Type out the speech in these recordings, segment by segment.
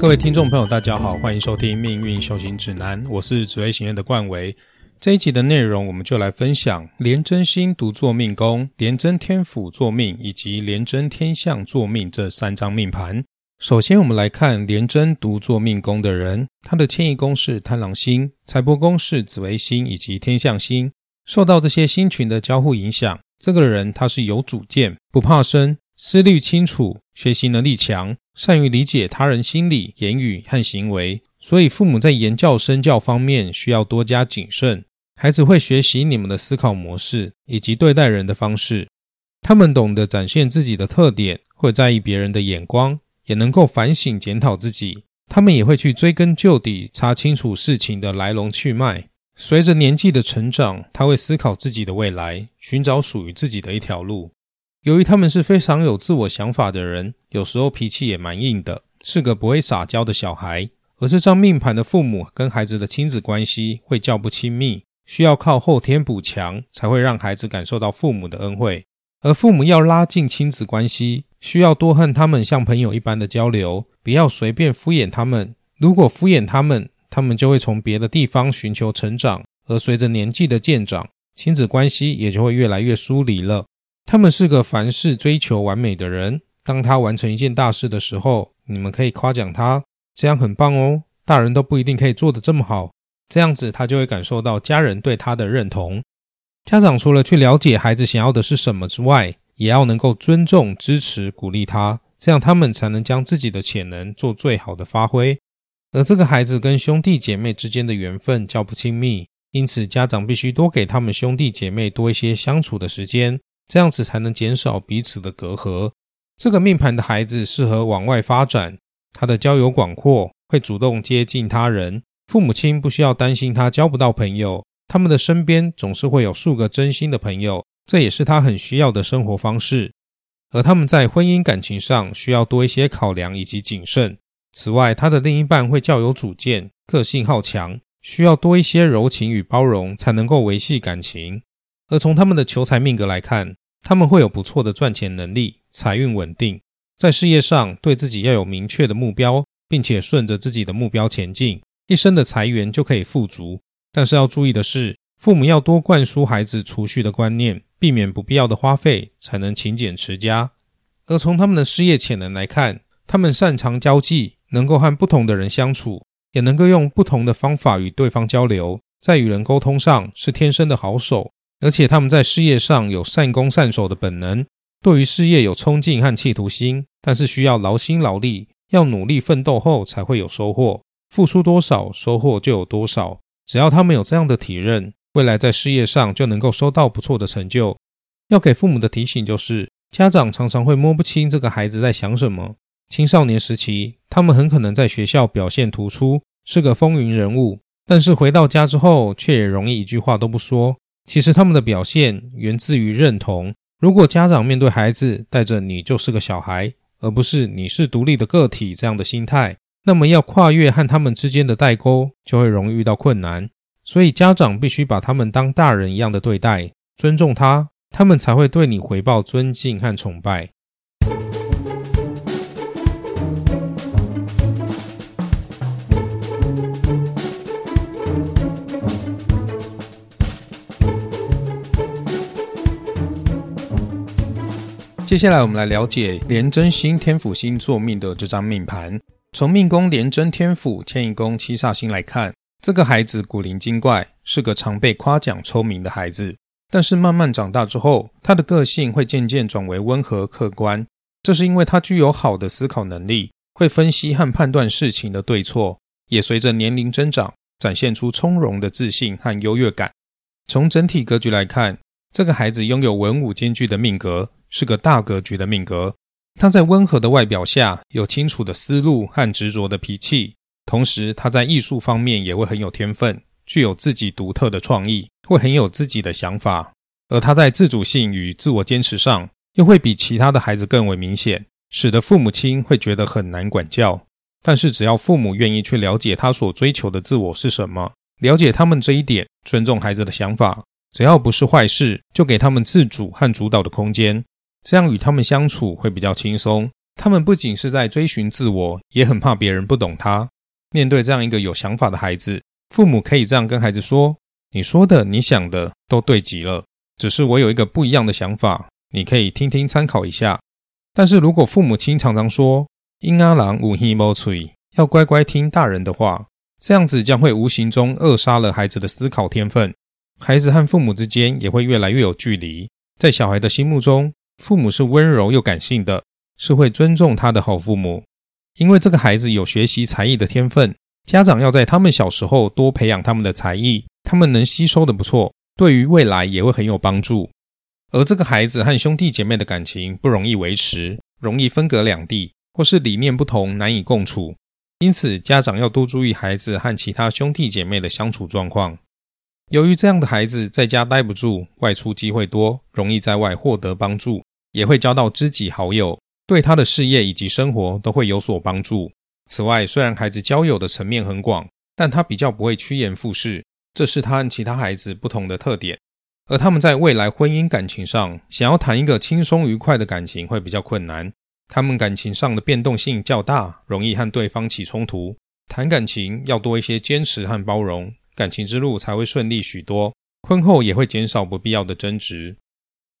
各位听众朋友，大家好，欢迎收听《命运修行指南》，我是紫薇行院的冠维。这一集的内容，我们就来分享廉贞星独坐命宫、廉贞天府坐命以及廉贞天相坐命这三张命盘。首先，我们来看廉贞独坐命宫的人，他的迁移宫是贪狼星，财帛宫是紫微星以及天象星。受到这些星群的交互影响，这个人他是有主见，不怕生，思虑清楚，学习能力强，善于理解他人心理、言语和行为。所以，父母在言教身教方面需要多加谨慎。孩子会学习你们的思考模式以及对待人的方式，他们懂得展现自己的特点，会在意别人的眼光。也能够反省检讨自己，他们也会去追根究底，查清楚事情的来龙去脉。随着年纪的成长，他会思考自己的未来，寻找属于自己的一条路。由于他们是非常有自我想法的人，有时候脾气也蛮硬的，是个不会撒娇的小孩。而这张命盘的父母跟孩子的亲子关系会较不亲密，需要靠后天补强，才会让孩子感受到父母的恩惠。而父母要拉近亲子关系。需要多和他们像朋友一般的交流，不要随便敷衍他们。如果敷衍他们，他们就会从别的地方寻求成长，而随着年纪的渐长，亲子关系也就会越来越疏离了。他们是个凡事追求完美的人。当他完成一件大事的时候，你们可以夸奖他，这样很棒哦。大人都不一定可以做得这么好，这样子他就会感受到家人对他的认同。家长除了去了解孩子想要的是什么之外，也要能够尊重、支持、鼓励他，这样他们才能将自己的潜能做最好的发挥。而这个孩子跟兄弟姐妹之间的缘分较不亲密，因此家长必须多给他们兄弟姐妹多一些相处的时间，这样子才能减少彼此的隔阂。这个命盘的孩子适合往外发展，他的交友广阔，会主动接近他人，父母亲不需要担心他交不到朋友，他们的身边总是会有数个真心的朋友。这也是他很需要的生活方式，而他们在婚姻感情上需要多一些考量以及谨慎。此外，他的另一半会较有主见，个性好强，需要多一些柔情与包容才能够维系感情。而从他们的求财命格来看，他们会有不错的赚钱能力，财运稳定，在事业上对自己要有明确的目标，并且顺着自己的目标前进，一生的财源就可以富足。但是要注意的是，父母要多灌输孩子储蓄的观念。避免不必要的花费，才能勤俭持家。而从他们的事业潜能来看，他们擅长交际，能够和不同的人相处，也能够用不同的方法与对方交流，在与人沟通上是天生的好手。而且他们在事业上有善攻善守的本能，对于事业有冲劲和企图心，但是需要劳心劳力，要努力奋斗后才会有收获。付出多少，收获就有多少。只要他们有这样的体认。未来在事业上就能够收到不错的成就。要给父母的提醒就是，家长常常会摸不清这个孩子在想什么。青少年时期，他们很可能在学校表现突出，是个风云人物，但是回到家之后，却也容易一句话都不说。其实他们的表现源自于认同。如果家长面对孩子带着“你就是个小孩”，而不是“你是独立的个体”这样的心态，那么要跨越和他们之间的代沟，就会容易遇到困难。所以，家长必须把他们当大人一样的对待，尊重他，他们才会对你回报尊敬和崇拜。接下来，我们来了解廉贞星天府星座命的这张命盘。从命宫廉贞天府迁移宫七煞星来看。这个孩子古灵精怪，是个常被夸奖聪明的孩子。但是慢慢长大之后，他的个性会渐渐转为温和客观。这是因为他具有好的思考能力，会分析和判断事情的对错，也随着年龄增长，展现出从容的自信和优越感。从整体格局来看，这个孩子拥有文武兼具的命格，是个大格局的命格。他在温和的外表下，有清楚的思路和执着的脾气。同时，他在艺术方面也会很有天分，具有自己独特的创意，会很有自己的想法。而他在自主性与自我坚持上，又会比其他的孩子更为明显，使得父母亲会觉得很难管教。但是，只要父母愿意去了解他所追求的自我是什么，了解他们这一点，尊重孩子的想法，只要不是坏事，就给他们自主和主导的空间，这样与他们相处会比较轻松。他们不仅是在追寻自我，也很怕别人不懂他。面对这样一个有想法的孩子，父母可以这样跟孩子说：“你说的、你想的都对极了，只是我有一个不一样的想法，你可以听听参考一下。”但是如果父母亲常常说“婴阿郎无希莫吹”，要乖乖听大人的话，这样子将会无形中扼杀了孩子的思考天分，孩子和父母之间也会越来越有距离。在小孩的心目中，父母是温柔又感性的。是会尊重他的好父母，因为这个孩子有学习才艺的天分，家长要在他们小时候多培养他们的才艺，他们能吸收的不错，对于未来也会很有帮助。而这个孩子和兄弟姐妹的感情不容易维持，容易分隔两地，或是理念不同难以共处，因此家长要多注意孩子和其他兄弟姐妹的相处状况。由于这样的孩子在家待不住，外出机会多，容易在外获得帮助，也会交到知己好友。对他的事业以及生活都会有所帮助。此外，虽然孩子交友的层面很广，但他比较不会趋炎附势，这是他和其他孩子不同的特点。而他们在未来婚姻感情上，想要谈一个轻松愉快的感情会比较困难。他们感情上的变动性较大，容易和对方起冲突。谈感情要多一些坚持和包容，感情之路才会顺利许多。婚后也会减少不必要的争执。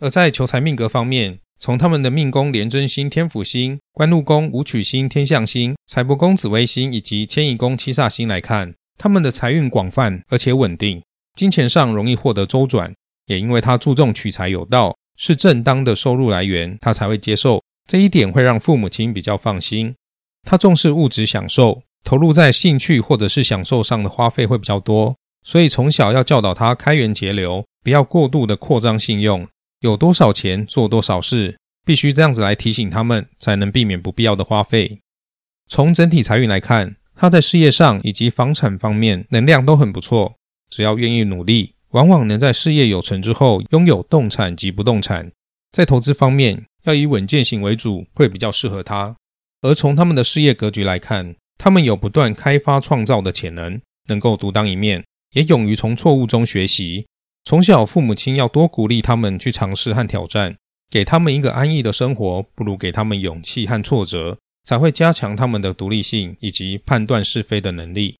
而在求财命格方面，从他们的命宫廉贞星、天府星、官禄宫武曲星、天象星、财帛宫紫微星以及迁移宫七煞星来看，他们的财运广泛而且稳定，金钱上容易获得周转。也因为他注重取财有道，是正当的收入来源，他才会接受这一点，会让父母亲比较放心。他重视物质享受，投入在兴趣或者是享受上的花费会比较多，所以从小要教导他开源节流，不要过度的扩张信用。有多少钱做多少事，必须这样子来提醒他们，才能避免不必要的花费。从整体财运来看，他在事业上以及房产方面能量都很不错，只要愿意努力，往往能在事业有成之后拥有动产及不动产。在投资方面，要以稳健型为主，会比较适合他。而从他们的事业格局来看，他们有不断开发创造的潜能，能够独当一面，也勇于从错误中学习。从小，父母亲要多鼓励他们去尝试和挑战，给他们一个安逸的生活，不如给他们勇气和挫折，才会加强他们的独立性以及判断是非的能力。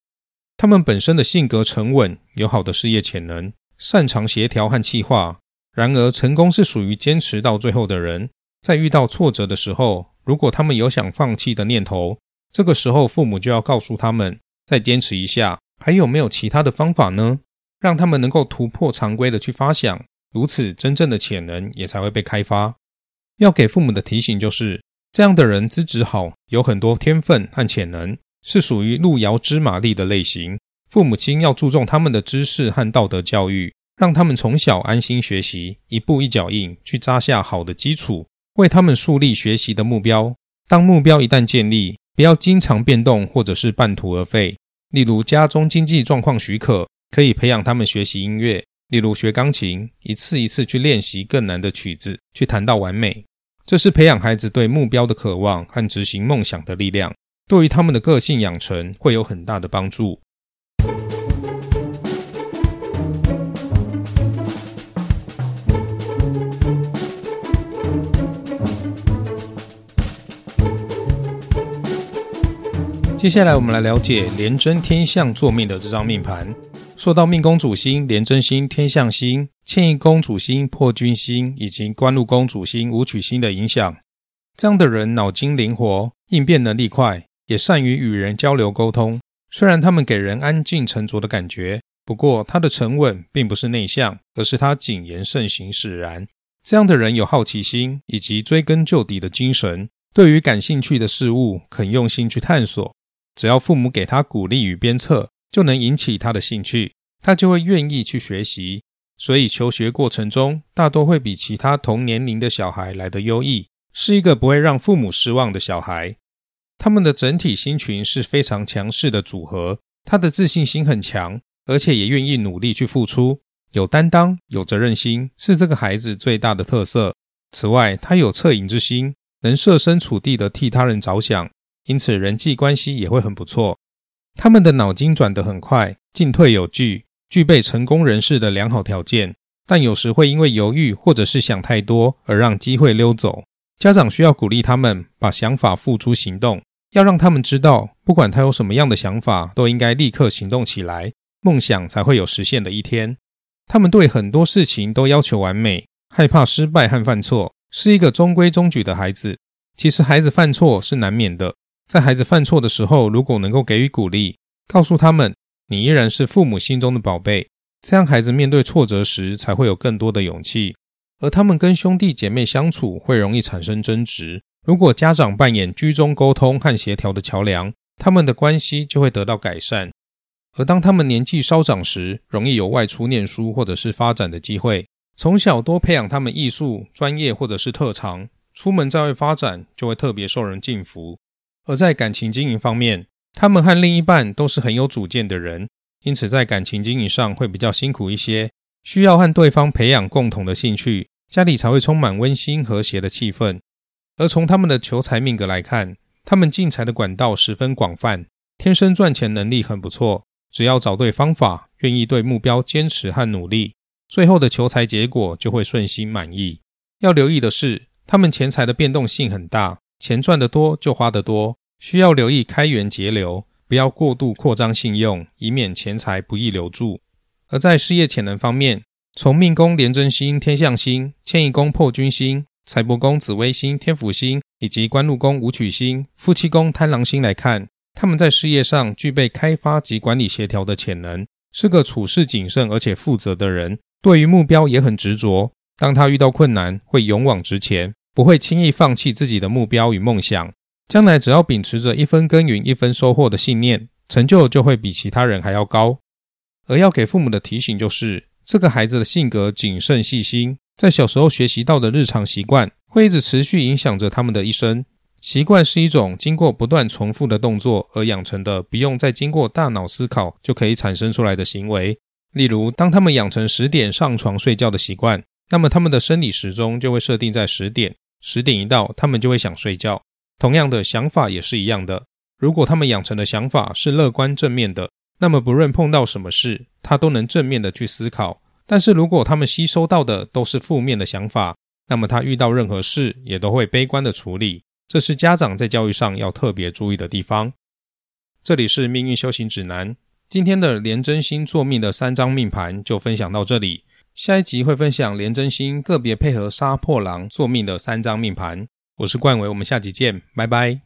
他们本身的性格沉稳，有好的事业潜能，擅长协调和企划。然而，成功是属于坚持到最后的人。在遇到挫折的时候，如果他们有想放弃的念头，这个时候父母就要告诉他们：再坚持一下，还有没有其他的方法呢？让他们能够突破常规的去发想，如此真正的潜能也才会被开发。要给父母的提醒就是，这样的人资质好，有很多天分和潜能，是属于路遥知马力的类型。父母亲要注重他们的知识和道德教育，让他们从小安心学习，一步一脚印去扎下好的基础，为他们树立学习的目标。当目标一旦建立，不要经常变动或者是半途而废。例如家中经济状况许可。可以培养他们学习音乐，例如学钢琴，一次一次去练习更难的曲子，去弹到完美。这是培养孩子对目标的渴望和执行梦想的力量，对于他们的个性养成会有很大的帮助。接下来，我们来了解廉贞天象座命的这张命盘。受到命宫主星廉贞星、天象星、迁移宫主星破军星以及官禄宫主星武曲星的影响，这样的人脑筋灵活，应变能力快，也善于与人交流沟通。虽然他们给人安静沉着的感觉，不过他的沉稳并不是内向，而是他谨言慎行使然。这样的人有好奇心以及追根究底的精神，对于感兴趣的事物肯用心去探索。只要父母给他鼓励与鞭策。就能引起他的兴趣，他就会愿意去学习。所以求学过程中，大多会比其他同年龄的小孩来得优异，是一个不会让父母失望的小孩。他们的整体心群是非常强势的组合，他的自信心很强，而且也愿意努力去付出，有担当、有责任心，是这个孩子最大的特色。此外，他有恻隐之心，能设身处地的替他人着想，因此人际关系也会很不错。他们的脑筋转得很快，进退有据，具备成功人士的良好条件，但有时会因为犹豫或者是想太多而让机会溜走。家长需要鼓励他们把想法付诸行动，要让他们知道，不管他有什么样的想法，都应该立刻行动起来，梦想才会有实现的一天。他们对很多事情都要求完美，害怕失败和犯错，是一个中规中矩的孩子。其实，孩子犯错是难免的。在孩子犯错的时候，如果能够给予鼓励，告诉他们你依然是父母心中的宝贝，这样孩子面对挫折时才会有更多的勇气。而他们跟兄弟姐妹相处会容易产生争执，如果家长扮演居中沟通和协调的桥梁，他们的关系就会得到改善。而当他们年纪稍长时，容易有外出念书或者是发展的机会。从小多培养他们艺术、专业或者是特长，出门在外发展就会特别受人敬服。而在感情经营方面，他们和另一半都是很有主见的人，因此在感情经营上会比较辛苦一些，需要和对方培养共同的兴趣，家里才会充满温馨和谐的气氛。而从他们的求财命格来看，他们进财的管道十分广泛，天生赚钱能力很不错。只要找对方法，愿意对目标坚持和努力，最后的求财结果就会顺心满意。要留意的是，他们钱财的变动性很大，钱赚得多就花得多，需要留意开源节流，不要过度扩张信用，以免钱财不易留住。而在事业潜能方面，从命宫廉贞星、天象星、迁移宫破军星、财帛宫紫微星、天府星以及官禄宫武曲星、夫妻宫贪狼星来看。他们在事业上具备开发及管理协调的潜能，是个处事谨慎而且负责的人。对于目标也很执着。当他遇到困难，会勇往直前，不会轻易放弃自己的目标与梦想。将来只要秉持着一分耕耘一分收获的信念，成就就会比其他人还要高。而要给父母的提醒就是，这个孩子的性格谨慎细心，在小时候学习到的日常习惯，会一直持续影响着他们的一生。习惯是一种经过不断重复的动作而养成的，不用再经过大脑思考就可以产生出来的行为。例如，当他们养成十点上床睡觉的习惯，那么他们的生理时钟就会设定在十点。十点一到，他们就会想睡觉。同样的想法也是一样的。如果他们养成的想法是乐观正面的，那么不论碰到什么事，他都能正面的去思考。但是如果他们吸收到的都是负面的想法，那么他遇到任何事也都会悲观的处理。这是家长在教育上要特别注意的地方。这里是命运修行指南，今天的廉贞星座命的三张命盘就分享到这里。下一集会分享廉贞星个别配合杀破狼座命的三张命盘。我是冠伟，我们下期见，拜拜。